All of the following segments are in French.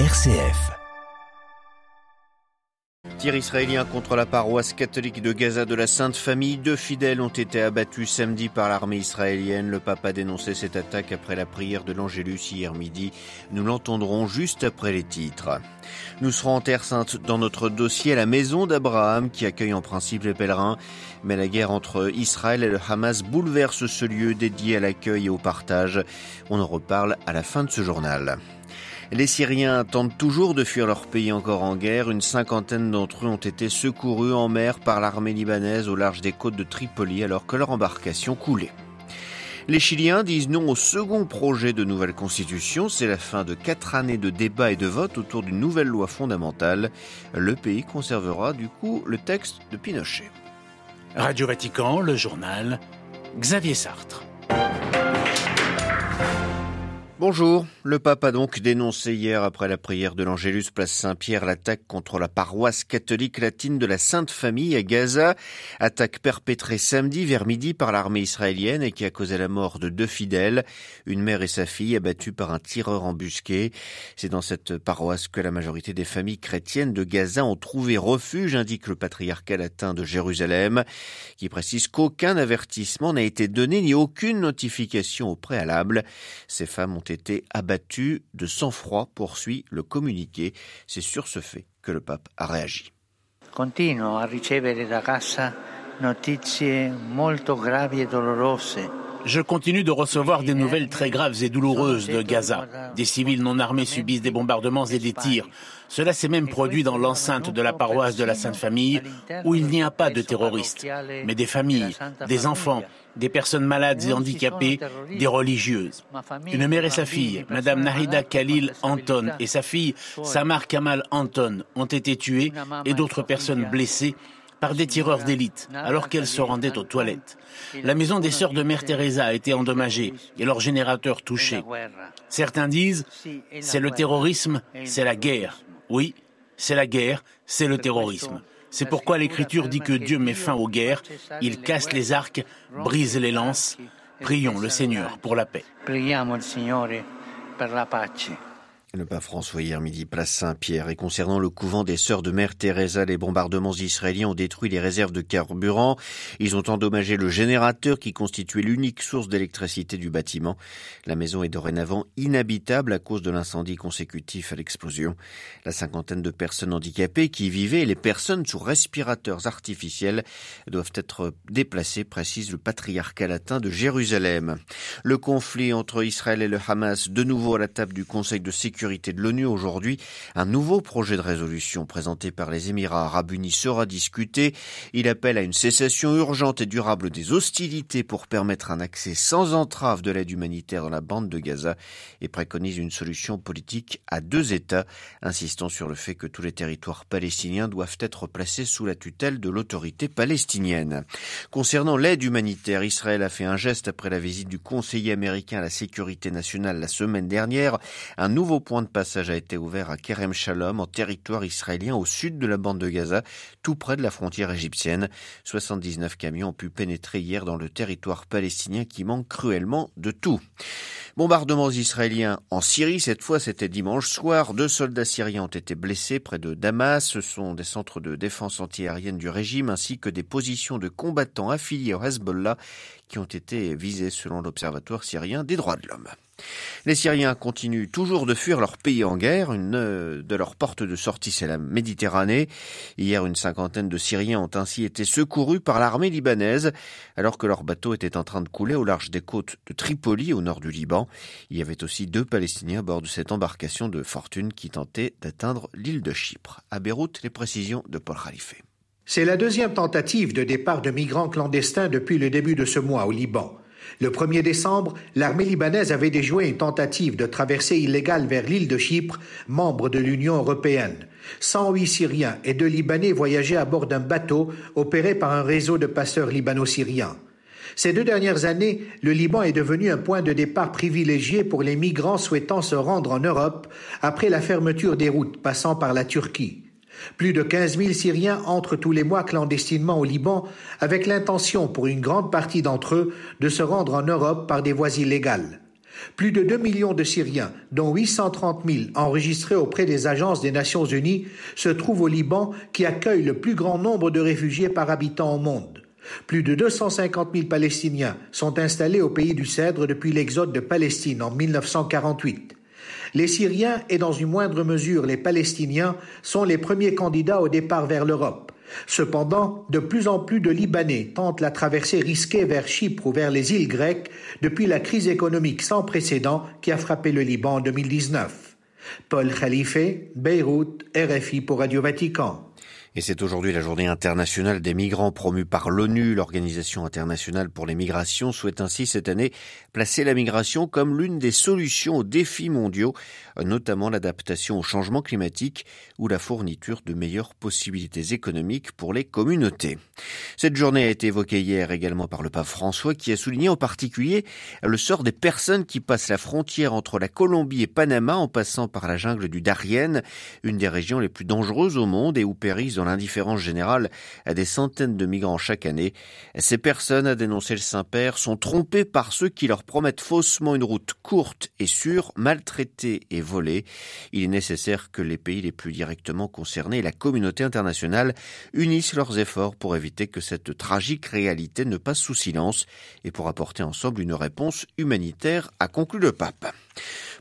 RCF. Tir israélien contre la paroisse catholique de Gaza de la Sainte Famille. Deux fidèles ont été abattus samedi par l'armée israélienne. Le pape a dénoncé cette attaque après la prière de l'Angélus hier midi. Nous l'entendrons juste après les titres. Nous serons en Terre Sainte dans notre dossier la maison d'Abraham qui accueille en principe les pèlerins. Mais la guerre entre Israël et le Hamas bouleverse ce lieu dédié à l'accueil et au partage. On en reparle à la fin de ce journal. Les Syriens tentent toujours de fuir leur pays encore en guerre. Une cinquantaine d'entre eux ont été secourus en mer par l'armée libanaise au large des côtes de Tripoli alors que leur embarcation coulait. Les Chiliens disent non au second projet de nouvelle constitution. C'est la fin de quatre années de débats et de votes autour d'une nouvelle loi fondamentale. Le pays conservera du coup le texte de Pinochet. Radio Vatican, le journal Xavier Sartre. Bonjour. Le pape a donc dénoncé hier, après la prière de l'Angélus place Saint-Pierre, l'attaque contre la paroisse catholique latine de la Sainte Famille à Gaza. Attaque perpétrée samedi vers midi par l'armée israélienne et qui a causé la mort de deux fidèles, une mère et sa fille abattues par un tireur embusqué. C'est dans cette paroisse que la majorité des familles chrétiennes de Gaza ont trouvé refuge, indique le patriarcat latin de Jérusalem, qui précise qu'aucun avertissement n'a été donné ni aucune notification au préalable. Ces femmes ont été abattus de sang-froid, poursuit le communiqué. C'est sur ce fait que le pape a réagi. Continuo a ricevere da casa notizie molto gravi e dolorose. Je continue de recevoir des nouvelles très graves et douloureuses de Gaza. Des civils non armés subissent des bombardements et des tirs. Cela s'est même produit dans l'enceinte de la paroisse de la Sainte Famille, où il n'y a pas de terroristes, mais des familles, des enfants, des personnes malades et handicapées, des religieuses. Une mère et sa fille, Madame Nahida Khalil Anton et sa fille Samar Kamal Anton ont été tuées et d'autres personnes blessées par des tireurs d'élite alors qu'elles se rendaient aux toilettes. La maison des sœurs de Mère Teresa a été endommagée et leur générateur touché. Certains disent c'est le terrorisme, c'est la guerre. Oui, c'est la guerre, c'est le terrorisme. C'est pourquoi l'Écriture dit que Dieu met fin aux guerres, il casse les arcs, brise les lances. Prions le Seigneur pour la paix. Le pape François hier midi, place Saint-Pierre. Et concernant le couvent des sœurs de Mère Teresa, les bombardements israéliens ont détruit les réserves de carburant. Ils ont endommagé le générateur qui constituait l'unique source d'électricité du bâtiment. La maison est dorénavant inhabitable à cause de l'incendie consécutif à l'explosion. La cinquantaine de personnes handicapées qui y vivaient et les personnes sous respirateurs artificiels doivent être déplacées, précise le patriarcat latin de Jérusalem. Le conflit entre Israël et le Hamas, de nouveau à la table du Conseil de sécurité de l'ONU aujourd'hui, un nouveau projet de résolution présenté par les Émirats arabes unis sera discuté. Il appelle à une cessation urgente et durable des hostilités pour permettre un accès sans entrave de l'aide humanitaire dans la bande de Gaza et préconise une solution politique à deux États, insistant sur le fait que tous les territoires palestiniens doivent être placés sous la tutelle de l'autorité palestinienne. Concernant l'aide humanitaire, Israël a fait un geste après la visite du conseiller américain à la sécurité nationale la semaine dernière. Un nouveau point de passage a été ouvert à Kerem Shalom, en territoire israélien au sud de la bande de Gaza, tout près de la frontière égyptienne. 79 camions ont pu pénétrer hier dans le territoire palestinien qui manque cruellement de tout. Bombardements israéliens en Syrie, cette fois c'était dimanche soir. Deux soldats syriens ont été blessés près de Damas. Ce sont des centres de défense antiaérienne du régime ainsi que des positions de combattants affiliés au Hezbollah qui ont été visés selon l'Observatoire syrien des droits de l'homme. Les Syriens continuent toujours de fuir leur pays en guerre. Une de leurs portes de sortie, c'est la Méditerranée. Hier, une cinquantaine de Syriens ont ainsi été secourus par l'armée libanaise, alors que leur bateau était en train de couler au large des côtes de Tripoli, au nord du Liban. Il y avait aussi deux Palestiniens à bord de cette embarcation de fortune qui tentait d'atteindre l'île de Chypre. À Beyrouth, les précisions de Paul Khalife. C'est la deuxième tentative de départ de migrants clandestins depuis le début de ce mois au Liban. Le 1er décembre, l'armée libanaise avait déjoué une tentative de traversée illégale vers l'île de Chypre, membre de l'Union européenne. 108 Syriens et deux Libanais voyageaient à bord d'un bateau opéré par un réseau de passeurs libano-syriens. Ces deux dernières années, le Liban est devenu un point de départ privilégié pour les migrants souhaitant se rendre en Europe après la fermeture des routes passant par la Turquie. Plus de 15 000 Syriens entrent tous les mois clandestinement au Liban avec l'intention pour une grande partie d'entre eux de se rendre en Europe par des voies illégales. Plus de 2 millions de Syriens, dont 830 000 enregistrés auprès des agences des Nations Unies, se trouvent au Liban qui accueille le plus grand nombre de réfugiés par habitant au monde. Plus de 250 000 Palestiniens sont installés au pays du Cèdre depuis l'exode de Palestine en 1948. Les Syriens et dans une moindre mesure les Palestiniens sont les premiers candidats au départ vers l'Europe. Cependant, de plus en plus de Libanais tentent la traversée risquée vers Chypre ou vers les îles grecques depuis la crise économique sans précédent qui a frappé le Liban en 2019. Paul Khalife, Beyrouth, RFI pour Radio Vatican. Et c'est aujourd'hui la journée internationale des migrants promue par l'ONU. L'Organisation internationale pour les migrations souhaite ainsi cette année placer la migration comme l'une des solutions aux défis mondiaux, notamment l'adaptation au changement climatique ou la fourniture de meilleures possibilités économiques pour les communautés. Cette journée a été évoquée hier également par le pape François qui a souligné en particulier le sort des personnes qui passent la frontière entre la Colombie et Panama en passant par la jungle du Darien, une des régions les plus dangereuses au monde et où périssent l'indifférence générale à des centaines de migrants chaque année. Ces personnes, a dénoncé le Saint-Père, sont trompées par ceux qui leur promettent faussement une route courte et sûre, maltraitée et volée. Il est nécessaire que les pays les plus directement concernés et la communauté internationale unissent leurs efforts pour éviter que cette tragique réalité ne passe sous silence et pour apporter ensemble une réponse humanitaire, a conclu le pape.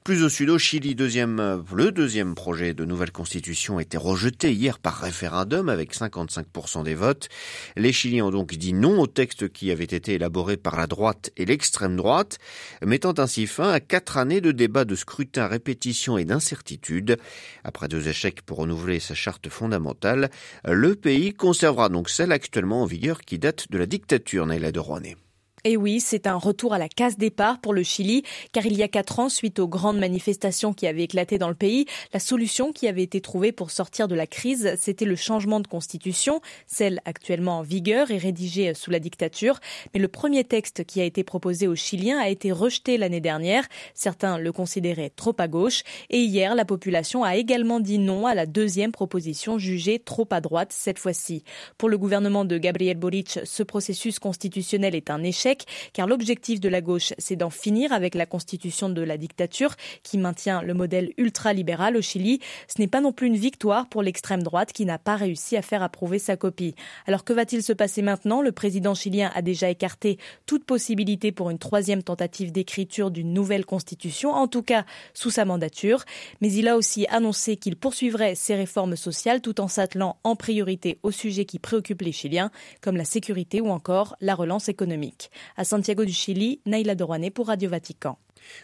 Plus au sud, au Chili, deuxième, le deuxième projet de nouvelle constitution a été rejeté hier par référendum avec 55% des votes. Les Chiliens ont donc dit non au texte qui avait été élaboré par la droite et l'extrême droite, mettant ainsi fin à quatre années de débats, de scrutin, répétition et d'incertitude. Après deux échecs pour renouveler sa charte fondamentale, le pays conservera donc celle actuellement en vigueur qui date de la dictature Naila de Rouanet. Et oui, c'est un retour à la case départ pour le Chili, car il y a quatre ans, suite aux grandes manifestations qui avaient éclaté dans le pays, la solution qui avait été trouvée pour sortir de la crise, c'était le changement de constitution, celle actuellement en vigueur et rédigée sous la dictature. Mais le premier texte qui a été proposé aux Chiliens a été rejeté l'année dernière. Certains le considéraient trop à gauche. Et hier, la population a également dit non à la deuxième proposition jugée trop à droite cette fois-ci. Pour le gouvernement de Gabriel Boric, ce processus constitutionnel est un échec car l'objectif de la gauche, c'est d'en finir avec la constitution de la dictature qui maintient le modèle ultralibéral au Chili. Ce n'est pas non plus une victoire pour l'extrême droite qui n'a pas réussi à faire approuver sa copie. Alors que va-t-il se passer maintenant? Le président chilien a déjà écarté toute possibilité pour une troisième tentative d'écriture d'une nouvelle constitution, en tout cas sous sa mandature, mais il a aussi annoncé qu'il poursuivrait ses réformes sociales tout en s'attelant en priorité aux sujets qui préoccupent les Chiliens, comme la sécurité ou encore la relance économique. À Santiago du Chili, Naila Dorouane pour Radio Vatican.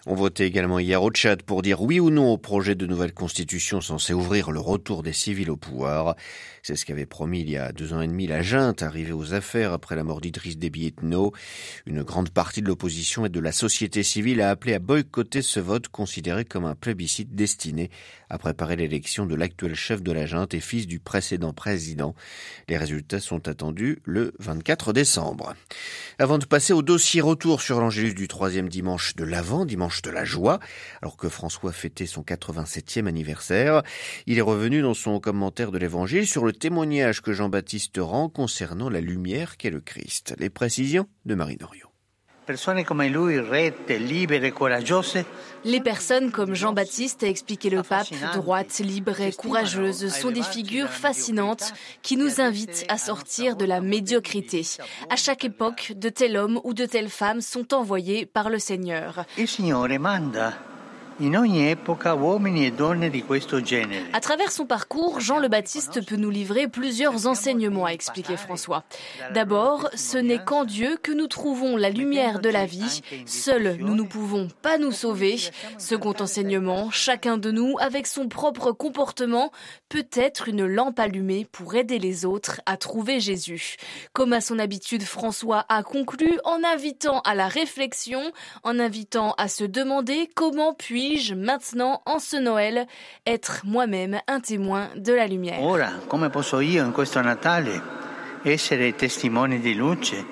On votait également hier au Tchad pour dire oui ou non au projet de nouvelle constitution censé ouvrir le retour des civils au pouvoir. C'est ce qu'avait promis il y a deux ans et demi la junte, arrivée aux affaires après la mort d'Idriss Déby. Une grande partie de l'opposition et de la société civile a appelé à boycotter ce vote considéré comme un plébiscite destiné à préparer l'élection de l'actuel chef de la junte et fils du précédent président. Les résultats sont attendus le 24 décembre. Avant de passer au dossier retour sur l'Angélus du troisième dimanche de l'Avent, dimanche de la joie, alors que François fêtait son 87e anniversaire. Il est revenu dans son commentaire de l'Évangile sur le témoignage que Jean-Baptiste rend concernant la lumière qu'est le Christ. Les précisions de Marine Oriot. Les personnes comme Jean-Baptiste, a expliqué le pape, droites, libres et courageuses, sont des figures fascinantes qui nous invitent à sortir de la médiocrité. À chaque époque, de tels hommes ou de telles femmes sont envoyés par le Seigneur. E à travers son parcours, Jean le Baptiste peut nous livrer plusieurs enseignements, a expliqué François. D'abord, ce n'est qu'en Dieu que nous trouvons la lumière de la vie. Seuls, nous ne pouvons pas nous sauver. Second enseignement, chacun de nous, avec son propre comportement, peut être une lampe allumée pour aider les autres à trouver Jésus. Comme à son habitude, François a conclu en invitant à la réflexion, en invitant à se demander comment puis maintenant, en ce Noël, être moi-même un témoin de la lumière Ora, come posso io in questo Natale essere testimone di luce,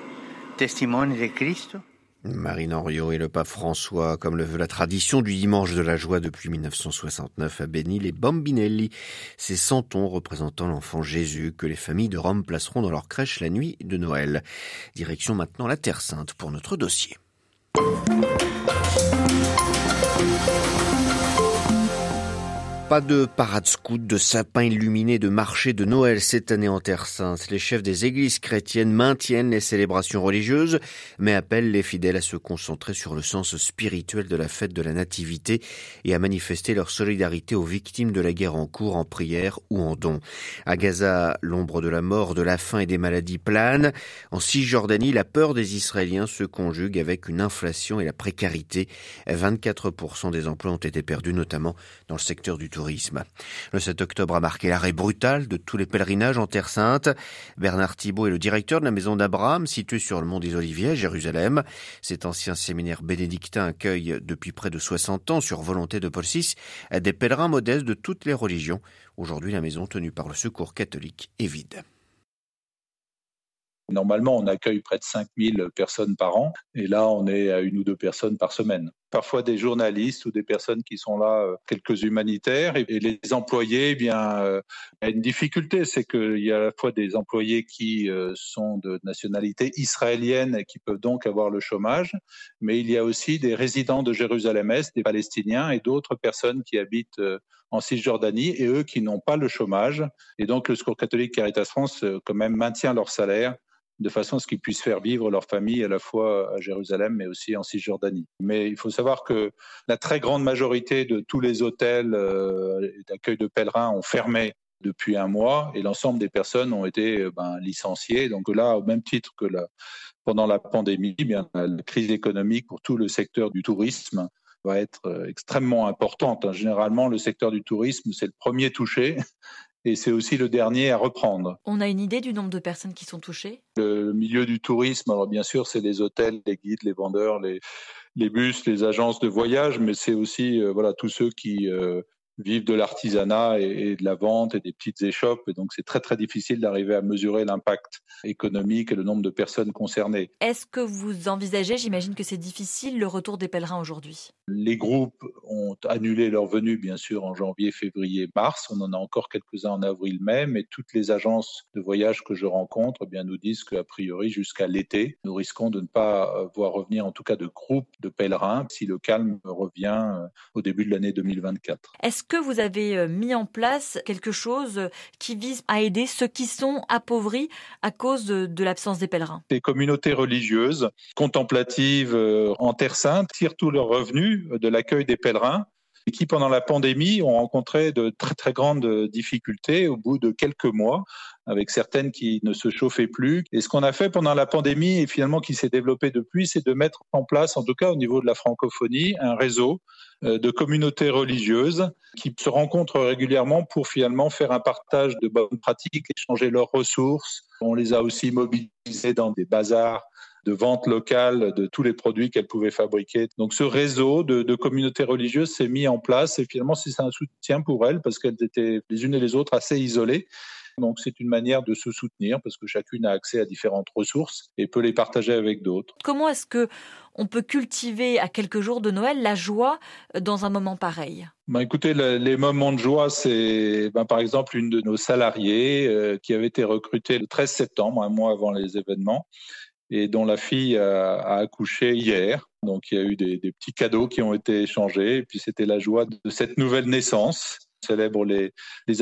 testimone di Cristo? Marine Henriot et le pape François, comme le veut la tradition du dimanche de la joie depuis 1969, a béni les bambinelli, ces santons représentant l'enfant Jésus que les familles de Rome placeront dans leur crèche la nuit de Noël. Direction maintenant la Terre Sainte pour notre dossier. Thank you. Pas de parade scout, de sapins illuminés, de marché de Noël cette année en Terre Sainte. Les chefs des églises chrétiennes maintiennent les célébrations religieuses, mais appellent les fidèles à se concentrer sur le sens spirituel de la fête de la Nativité et à manifester leur solidarité aux victimes de la guerre en cours en prière ou en don. À Gaza, l'ombre de la mort, de la faim et des maladies plane. En Cisjordanie, la peur des Israéliens se conjugue avec une inflation et la précarité. 24% des emplois ont été perdus, notamment dans le secteur du tourisme le 7 octobre a marqué l'arrêt brutal de tous les pèlerinages en Terre Sainte. Bernard Thibault est le directeur de la maison d'Abraham, située sur le mont des Oliviers, Jérusalem. Cet ancien séminaire bénédictin accueille depuis près de 60 ans, sur volonté de Paul VI, des pèlerins modestes de toutes les religions. Aujourd'hui, la maison tenue par le Secours catholique est vide. Normalement, on accueille près de 5000 personnes par an, et là, on est à une ou deux personnes par semaine. Parfois des journalistes ou des personnes qui sont là, euh, quelques humanitaires, et les employés, eh bien, euh, y a une difficulté, c'est qu'il y a à la fois des employés qui euh, sont de nationalité israélienne et qui peuvent donc avoir le chômage, mais il y a aussi des résidents de Jérusalem-Est, des Palestiniens et d'autres personnes qui habitent en Cisjordanie et eux qui n'ont pas le chômage. Et donc le Secours catholique Caritas France quand même maintient leur salaire de façon à ce qu'ils puissent faire vivre leur famille à la fois à Jérusalem mais aussi en Cisjordanie. Mais il faut savoir que la très grande majorité de tous les hôtels euh, d'accueil de pèlerins ont fermé depuis un mois et l'ensemble des personnes ont été euh, ben, licenciées. Donc là, au même titre que pendant la pandémie, eh bien, la crise économique pour tout le secteur du tourisme va être euh, extrêmement importante. Généralement, le secteur du tourisme, c'est le premier touché et c'est aussi le dernier à reprendre. On a une idée du nombre de personnes qui sont touchées? Le milieu du tourisme, alors bien sûr, c'est les hôtels, les guides, les vendeurs, les, les bus, les agences de voyage, mais c'est aussi euh, voilà tous ceux qui euh, vivent de l'artisanat et, de la vente et des petites échoppes. Et donc, c'est très, très difficile d'arriver à mesurer l'impact économique et le nombre de personnes concernées. Est-ce que vous envisagez, j'imagine que c'est difficile, le retour des pèlerins aujourd'hui? Les groupes ont annulé leur venue, bien sûr, en janvier, février, mars. On en a encore quelques-uns en avril, mai, mais toutes les agences de voyage que je rencontre eh bien, nous disent qu'a priori, jusqu'à l'été, nous risquons de ne pas voir revenir, en tout cas, de groupes de pèlerins si le calme revient euh, au début de l'année 2024. Est-ce que vous avez euh, mis en place quelque chose euh, qui vise à aider ceux qui sont appauvris à cause de, l'absence des pèlerins? Des communautés religieuses contemplatives euh, en Terre Sainte tirent tous leurs revenus de l'accueil des pèlerins et qui, pendant la pandémie, ont rencontré de très très grandes difficultés au bout de quelques mois avec certaines qui ne se chauffaient plus. Et ce qu'on a fait pendant la pandémie et finalement qui s'est développé depuis, c'est de mettre en place, en tout cas au niveau de la francophonie, un réseau euh, de communautés religieuses qui se rencontrent régulièrement pour finalement faire un partage de bonnes pratiques, échanger leurs ressources. On les a aussi mobilisés dans des bazars de vente locale de tous les produits qu'elles pouvaient fabriquer. Donc ce réseau de, de communautés religieuses s'est mis en place et finalement c'est un soutien pour elles parce qu'elles étaient les unes et les autres assez isolées. Donc c'est une manière de se soutenir parce que chacune a accès à différentes ressources et peut les partager avec d'autres. Comment est-ce que on peut cultiver à quelques jours de Noël la joie euh, dans un moment pareil? Ben, écoutez, les moments de joie, c'est ben, par exemple une de nos salariés euh, qui avait été recrutée le 13 septembre, un mois avant les événements, et dont la fille a, accouché hier. Donc il y a eu des, des, petits cadeaux qui ont été échangés, et puis c'était la joie de cette nouvelle naissance célèbre les,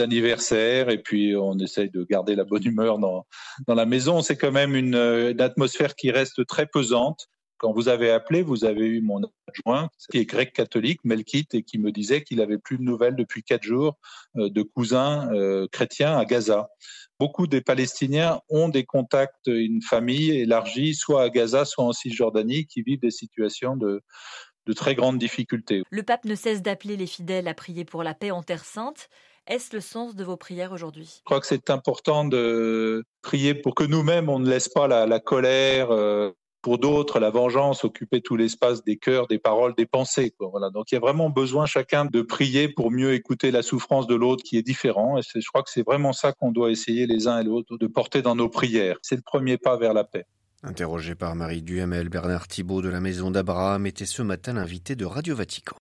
anniversaires et puis on essaye de garder la bonne humeur dans, dans la maison. C'est quand même une, atmosphère qui reste très pesante. Quand vous avez appelé, vous avez eu mon adjoint, qui est grec catholique, Melkit, et qui me disait qu'il avait plus de nouvelles depuis quatre jours euh, de cousins euh, chrétiens à Gaza. Beaucoup des Palestiniens ont des contacts, une famille élargie, soit à Gaza, soit en Cisjordanie, qui vivent des situations de, de très grandes difficultés. Le pape ne cesse d'appeler les fidèles à prier pour la paix en Terre sainte. Est-ce le sens de vos prières aujourd'hui? Je crois que c'est important de prier pour que nous-mêmes, on ne laisse pas la, la colère, euh, pour d'autres, la vengeance occuper tout l'espace des cœurs, des paroles, des pensées. Quoi. Voilà. Donc il y a vraiment besoin chacun de prier pour mieux écouter la souffrance de l'autre qui est différent. Et je crois que c'est vraiment ça qu'on doit essayer les uns et les autres de porter dans nos prières. C'est le premier pas vers la paix. Interrogé par Marie Duhamel, Bernard Thibault de la Maison d'Abraham était ce matin l'invité de Radio Vatican.